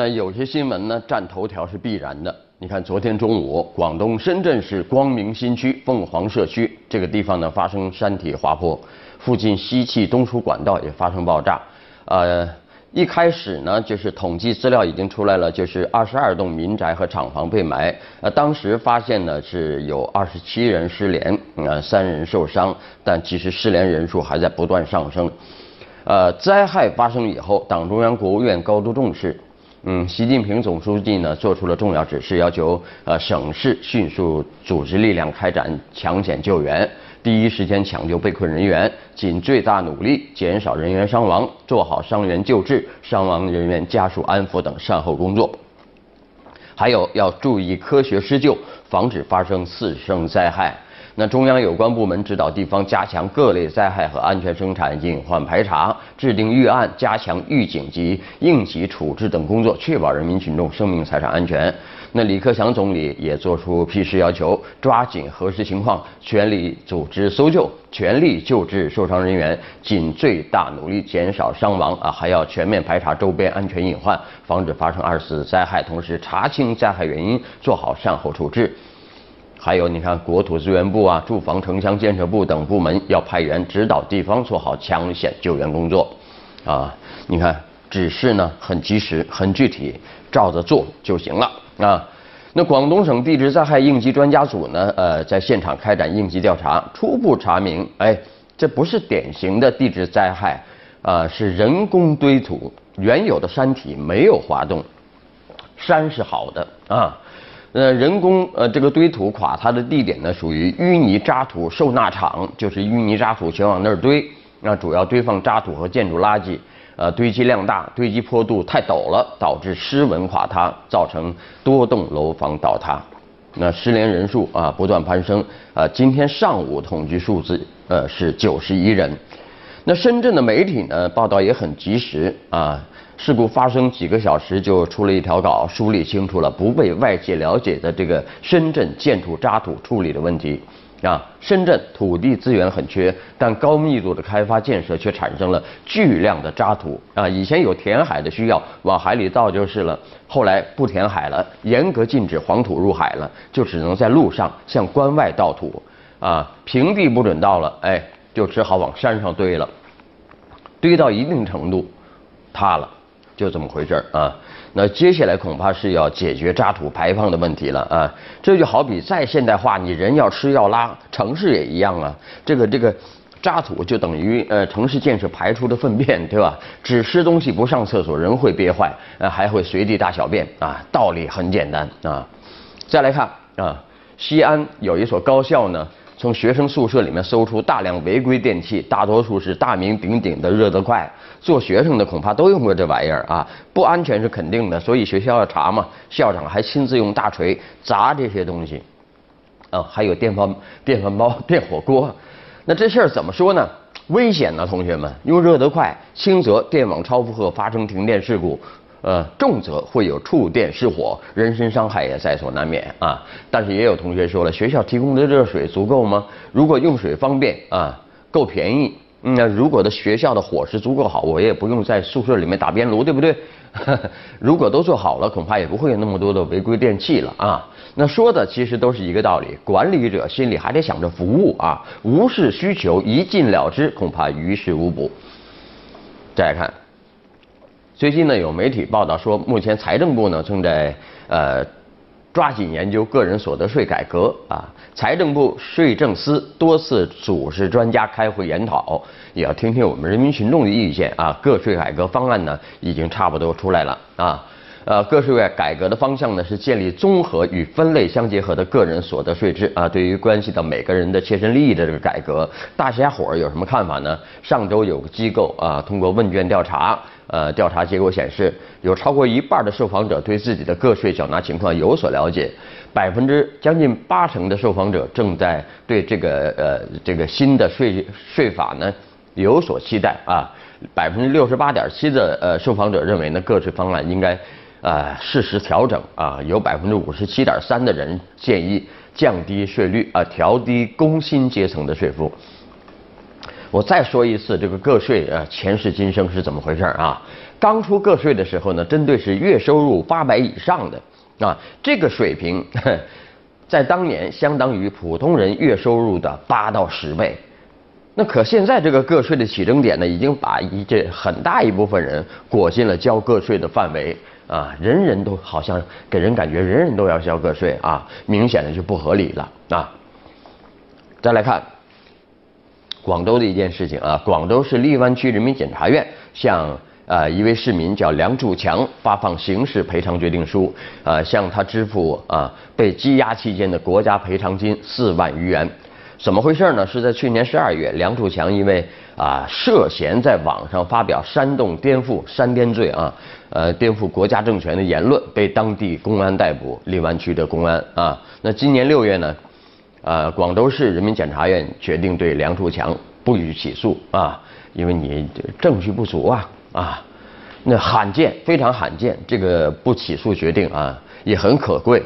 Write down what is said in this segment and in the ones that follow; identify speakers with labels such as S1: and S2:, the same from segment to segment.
S1: 那有些新闻呢占头条是必然的。你看，昨天中午，广东深圳市光明新区凤凰社区这个地方呢发生山体滑坡，附近西气东输管道也发生爆炸。呃，一开始呢就是统计资料已经出来了，就是二十二栋民宅和厂房被埋。呃，当时发现呢是有二十七人失联，呃，三人受伤，但其实失联人数还在不断上升。呃，灾害发生以后，党中央、国务院高度重视。嗯，习近平总书记呢做出了重要指示，要求呃省市迅速组织力量开展抢险救援，第一时间抢救被困人员，尽最大努力减少人员伤亡，做好伤员救治、伤亡人员家属安抚等善后工作。还有要注意科学施救，防止发生次生灾害。那中央有关部门指导地方加强各类灾害和安全生产隐患排查，制定预案，加强预警及应急处置等工作，确保人民群众生命财产安全。那李克强总理也作出批示要求，抓紧核实情况，全力组织搜救，全力救治受伤人员，尽最大努力减少伤亡啊！还要全面排查周边安全隐患，防止发生二次灾害，同时查清灾害原因，做好善后处置。还有，你看，国土资源部啊、住房城乡建设部等部门要派员指导地方做好抢险救援工作，啊，你看指示呢很及时、很具体，照着做就行了啊。那广东省地质灾害应急专家组呢，呃，在现场开展应急调查，初步查明，哎，这不是典型的地质灾害，啊，是人工堆土，原有的山体没有滑动，山是好的啊。呃，人工呃这个堆土垮塌的地点呢，属于淤泥渣土受纳场，就是淤泥渣土全往那儿堆，那主要堆放渣土和建筑垃圾，呃，堆积量大，堆积坡度太陡了，导致失稳垮塌，造成多栋楼房倒塌。那失联人数啊不断攀升，呃，今天上午统计数字呃是九十一人。那深圳的媒体呢报道也很及时啊。事故发生几个小时就出了一条稿，梳理清楚了不被外界了解的这个深圳建筑渣土处理的问题啊。深圳土地资源很缺，但高密度的开发建设却产生了巨量的渣土啊。以前有填海的需要，往海里倒就是了。后来不填海了，严格禁止黄土入海了，就只能在路上向关外倒土啊。平地不准倒了，哎，就只好往山上堆了。堆到一定程度，塌了。就这么回事儿啊，那接下来恐怕是要解决渣土排放的问题了啊。这就好比再现代化，你人要吃要拉，城市也一样啊。这个这个渣土就等于呃城市建设排出的粪便，对吧？只吃东西不上厕所，人会憋坏，呃还会随地大小便啊。道理很简单啊。再来看啊，西安有一所高校呢。从学生宿舍里面搜出大量违规电器，大多数是大名鼎鼎的热得快。做学生的恐怕都用过这玩意儿啊，不安全是肯定的，所以学校要查嘛。校长还亲自用大锤砸这些东西。啊，还有电饭电饭煲、电火锅。那这事儿怎么说呢？危险呢，同学们，用热得快，轻则电网超负荷发生停电事故。呃，重则会有触电失火，人身伤害也在所难免啊。但是也有同学说了，学校提供的热水足够吗？如果用水方便啊，够便宜，那如果的学校的伙食足够好，我也不用在宿舍里面打边炉，对不对？如果都做好了，恐怕也不会有那么多的违规电器了啊。那说的其实都是一个道理，管理者心里还得想着服务啊，无视需求一禁了之，恐怕于事无补。再来看。最近呢，有媒体报道说，目前财政部呢正在呃抓紧研究个人所得税改革啊。财政部税政司多次组织专家开会研讨，也要听听我们人民群众的意见啊。个税改革方案呢已经差不多出来了啊。呃，个税改革的方向呢是建立综合与分类相结合的个人所得税制啊。对于关系到每个人的切身利益的这个改革，大家伙儿有什么看法呢？上周有个机构啊通过问卷调查。呃，调查结果显示，有超过一半的受访者对自己的个税缴纳情况有所了解，百分之将近八成的受访者正在对这个呃这个新的税税法呢有所期待啊，百分之六十八点七的呃受访者认为呢个税方案应该啊适时调整啊，有百分之五十七点三的人建议降低税率啊，调低工薪阶层的税负。我再说一次，这个个税呃前世今生是怎么回事啊？刚出个税的时候呢，针对是月收入八百以上的啊，这个水平 在当年相当于普通人月收入的八到十倍。那可现在这个个税的起征点呢，已经把一这很大一部分人裹进了交个税的范围啊，人人都好像给人感觉人人都要交个税啊，明显的就不合理了啊。再来看广州的一件事情啊，广州市荔湾区人民检察院向呃一位市民叫梁柱强发放刑事赔偿决定书，呃向他支付啊被羁押期间的国家赔偿金四万余元。怎么回事呢？是在去年十二月，梁柱强因为啊涉嫌在网上发表煽动颠覆煽颠罪啊，呃颠覆国家政权的言论，被当地公安逮捕，荔湾区的公安啊。那今年六月呢，呃广州市人民检察院决定对梁柱强不予起诉啊，因为你证据不足啊啊，那罕见非常罕见，这个不起诉决定啊也很可贵。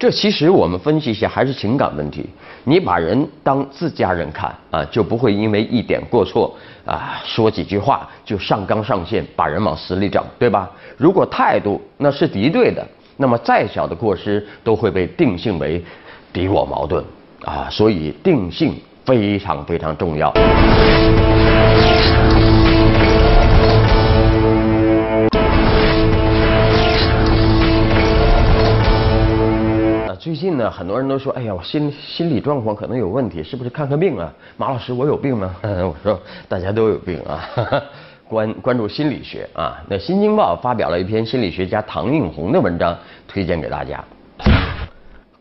S1: 这其实我们分析一下，还是情感问题。你把人当自家人看啊，就不会因为一点过错啊，说几句话就上纲上线，把人往死里整，对吧？如果态度那是敌对的，那么再小的过失都会被定性为敌我矛盾啊。所以定性非常非常重要。最近呢，很多人都说，哎呀，我心心理状况可能有问题，是不是看看病啊？马老师，我有病吗？我说大家都有病啊，关关注心理学啊。那《新京报》发表了一篇心理学家唐映红的文章，推荐给大家。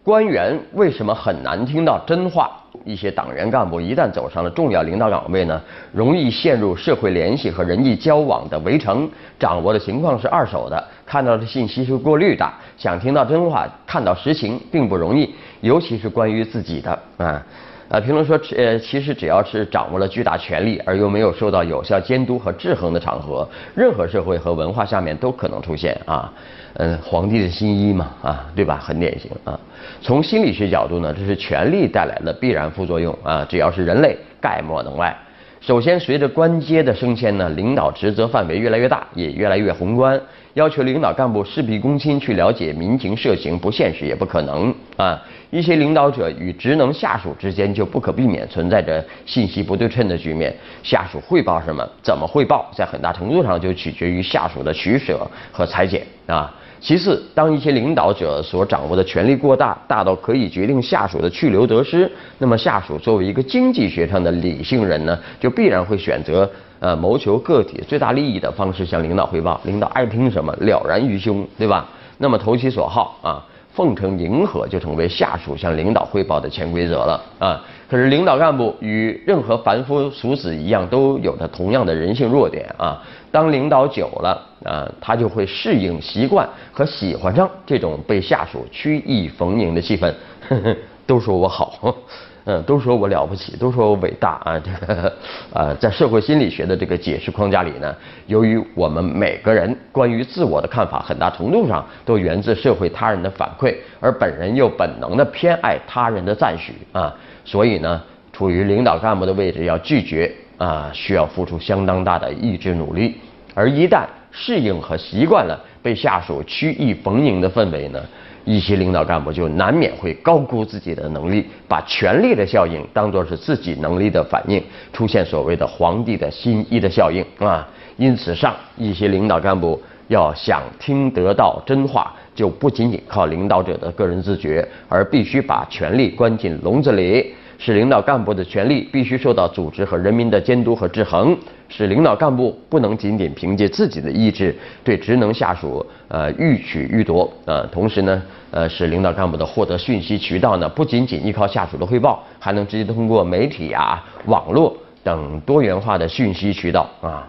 S1: 官员为什么很难听到真话？一些党员干部一旦走上了重要领导岗位呢，容易陷入社会联系和人际交往的围城，掌握的情况是二手的，看到的信息是过滤的，想听到真话、看到实情并不容易，尤其是关于自己的啊。呃，评论说，呃，其实只要是掌握了巨大权力而又没有受到有效监督和制衡的场合，任何社会和文化下面都可能出现啊。嗯，皇帝的新衣嘛，啊，对吧？很典型啊。从心理学角度呢，这是权力带来的必然副作用啊。只要是人类，概莫能外。首先，随着官阶的升迁呢，领导职责范围越来越大，也越来越宏观，要求领导干部事必躬亲去了解民情社情，不现实也不可能啊。一些领导者与职能下属之间就不可避免存在着信息不对称的局面，下属汇报什么，怎么汇报，在很大程度上就取决于下属的取舍和裁剪啊。其次，当一些领导者所掌握的权力过大，大到可以决定下属的去留得失，那么下属作为一个经济学上的理性人呢，就必然会选择呃谋求个体最大利益的方式向领导汇报，领导爱听什么了然于胸，对吧？那么投其所好啊。奉承迎合就成为下属向领导汇报的潜规则了啊！可是领导干部与任何凡夫俗子一样，都有着同样的人性弱点啊。当领导久了啊，他就会适应习惯和喜欢上这种被下属曲意逢迎的气氛。都说我好。嗯，都说我了不起，都说我伟大啊！这个，呃，在社会心理学的这个解释框架里呢，由于我们每个人关于自我的看法，很大程度上都源自社会他人的反馈，而本人又本能的偏爱他人的赞许啊，所以呢，处于领导干部的位置要拒绝啊，需要付出相当大的意志努力，而一旦适应和习惯了被下属曲意逢迎的氛围呢？一些领导干部就难免会高估自己的能力，把权力的效应当作是自己能力的反应，出现所谓的“皇帝的新衣”的效应啊。因此上一些领导干部要想听得到真话，就不仅仅靠领导者的个人自觉，而必须把权力关进笼子里。使领导干部的权力必须受到组织和人民的监督和制衡，使领导干部不能仅仅凭借自己的意志对职能下属呃欲取欲夺呃，同时呢呃使领导干部的获得讯息渠道呢不仅仅依靠下属的汇报，还能直接通过媒体啊、网络等多元化的讯息渠道啊，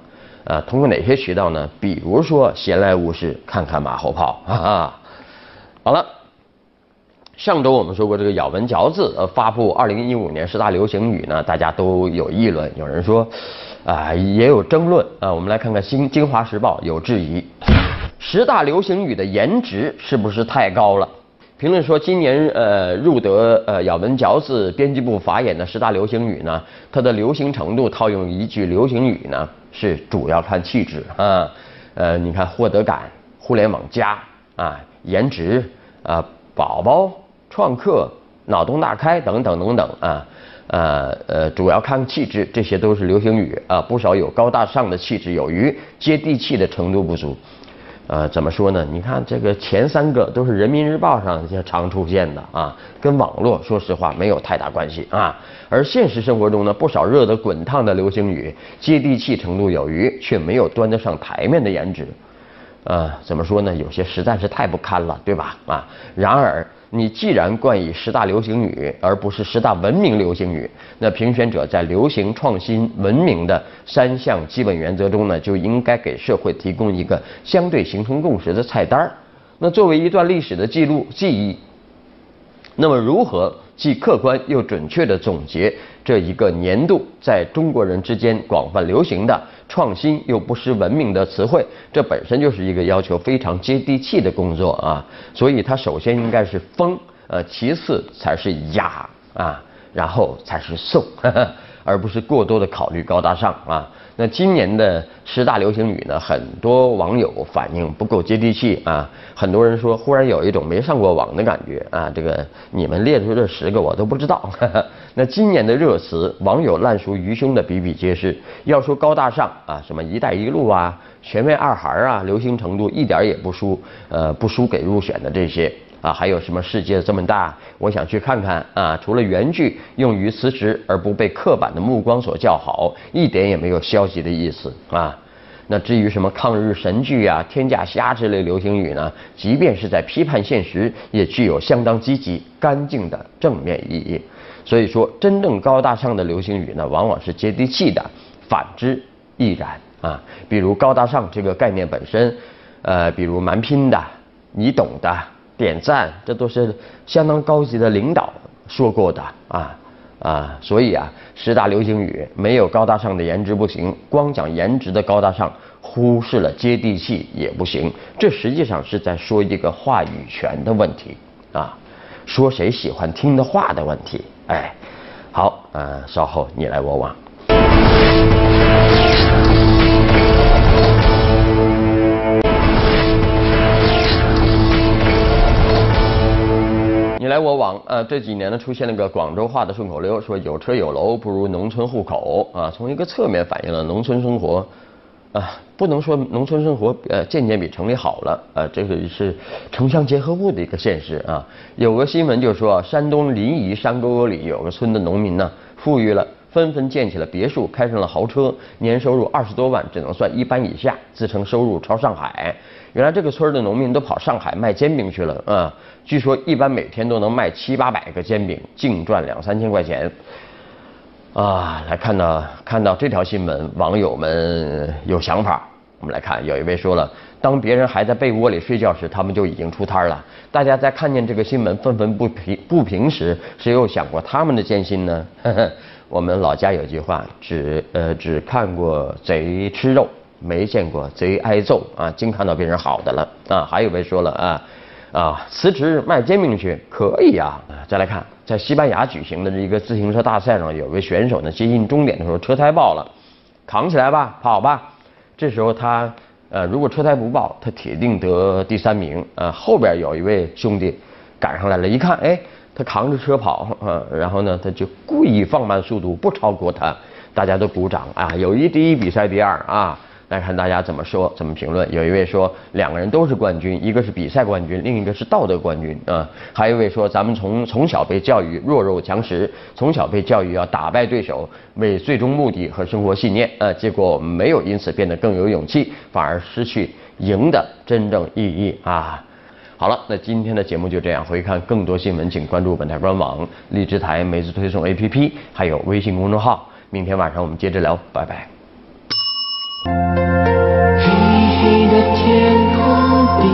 S1: 呃通过哪些渠道呢？比如说闲来无事看看马后炮啊，好了。上周我们说过，这个咬文嚼字，呃，发布二零一五年十大流行语呢，大家都有议论，有人说，啊，也有争论啊。我们来看看《新京华时报》有质疑，十大流行语的颜值是不是太高了？评论说，今年呃入得呃咬文嚼字编辑部法眼的十大流行语呢，它的流行程度套用一句流行语呢，是主要看气质啊。呃，你看获得感、互联网加啊、颜值啊、宝宝、创客、脑洞大开等等等等啊。呃呃，主要看气质，这些都是流行语啊，不少有高大上的气质，有余接地气的程度不足。呃，怎么说呢？你看这个前三个都是人民日报上常出现的啊，跟网络说实话没有太大关系啊。而现实生活中呢，不少热得滚烫的流行语，接地气程度有余，却没有端得上台面的颜值。啊，怎么说呢？有些实在是太不堪了，对吧？啊，然而。你既然冠以十大流行语，而不是十大文明流行语，那评选者在流行、创新、文明的三项基本原则中呢，就应该给社会提供一个相对形成共识的菜单儿。那作为一段历史的记录记忆，那么如何既客观又准确地总结这一个年度在中国人之间广泛流行的？创新又不失文明的词汇，这本身就是一个要求非常接地气的工作啊！所以它首先应该是风，呃，其次才是雅啊，然后才是颂，而不是过多的考虑高大上啊。那今年的十大流行语呢？很多网友反映不够接地气啊。很多人说，忽然有一种没上过网的感觉啊。这个你们列出这十个，我都不知道。那今年的热词，网友烂熟于胸的比比皆是。要说高大上啊，什么“一带一路”啊，“全面二孩”啊，流行程度一点也不输，呃，不输给入选的这些。啊，还有什么世界这么大，我想去看看啊！除了原句用于辞职而不被刻板的目光所叫好，一点也没有消极的意思啊。那至于什么抗日神剧啊、天价虾之类流行语呢？即便是在批判现实，也具有相当积极、干净的正面意义。所以说，真正高大上的流行语呢，往往是接地气的；反之亦然啊。比如高大上这个概念本身，呃，比如蛮拼的，你懂的。点赞，这都是相当高级的领导说过的啊啊，所以啊，十大流行语没有高大上的颜值不行，光讲颜值的高大上，忽视了接地气也不行。这实际上是在说一个话语权的问题啊，说谁喜欢听的话的问题。哎，好，呃，稍后你来我往。我往，呃，这几年呢出现了个广州话的顺口溜，说有车有楼不如农村户口啊，从一个侧面反映了农村生活，啊，不能说农村生活呃渐渐比城里好了，呃，这个是城乡结合部的一个现实啊。有个新闻就说，山东临沂山沟沟里有个村的农民呢，富裕了，纷纷建起了别墅，开上了豪车，年收入二十多万，只能算一般以下，自称收入超上海。原来这个村的农民都跑上海卖煎饼去了啊！据说一般每天都能卖七八百个煎饼，净赚两三千块钱。啊，来看到看到这条新闻，网友们有想法。我们来看，有一位说了，当别人还在被窝里睡觉时，他们就已经出摊了。大家在看见这个新闻愤愤不平不平时，谁又想过他们的艰辛呢？呵 呵我们老家有句话，只呃只看过贼吃肉。没见过贼挨揍啊，净看到别人好的了啊！还有位说了啊啊，辞职卖煎饼去可以呀！再来看，在西班牙举行的这一个自行车大赛上，有位选手呢接近终点的时候车胎爆了，扛起来吧，跑吧。这时候他呃，如果车胎不爆，他铁定得第三名啊。后边有一位兄弟赶上来了，一看哎，他扛着车跑啊，然后呢他就故意放慢速度，不超过他，大家都鼓掌啊，友谊第一，比赛第二啊。来看大家怎么说，怎么评论。有一位说两个人都是冠军，一个是比赛冠军，另一个是道德冠军啊。还有一位说咱们从从小被教育弱肉强食，从小被教育要打败对手为最终目的和生活信念啊，结果没有因此变得更有勇气，反而失去赢的真正意义啊。好了，那今天的节目就这样。回看更多新闻，请关注本台官网、荔枝台每日推送 APP，还有微信公众号。明天晚上我们接着聊，拜拜。黑黑的天空低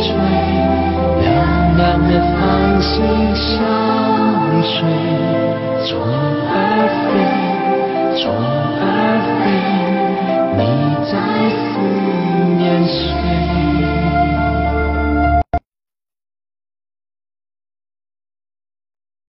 S1: 垂，亮亮的繁星相随，虫儿飞，虫。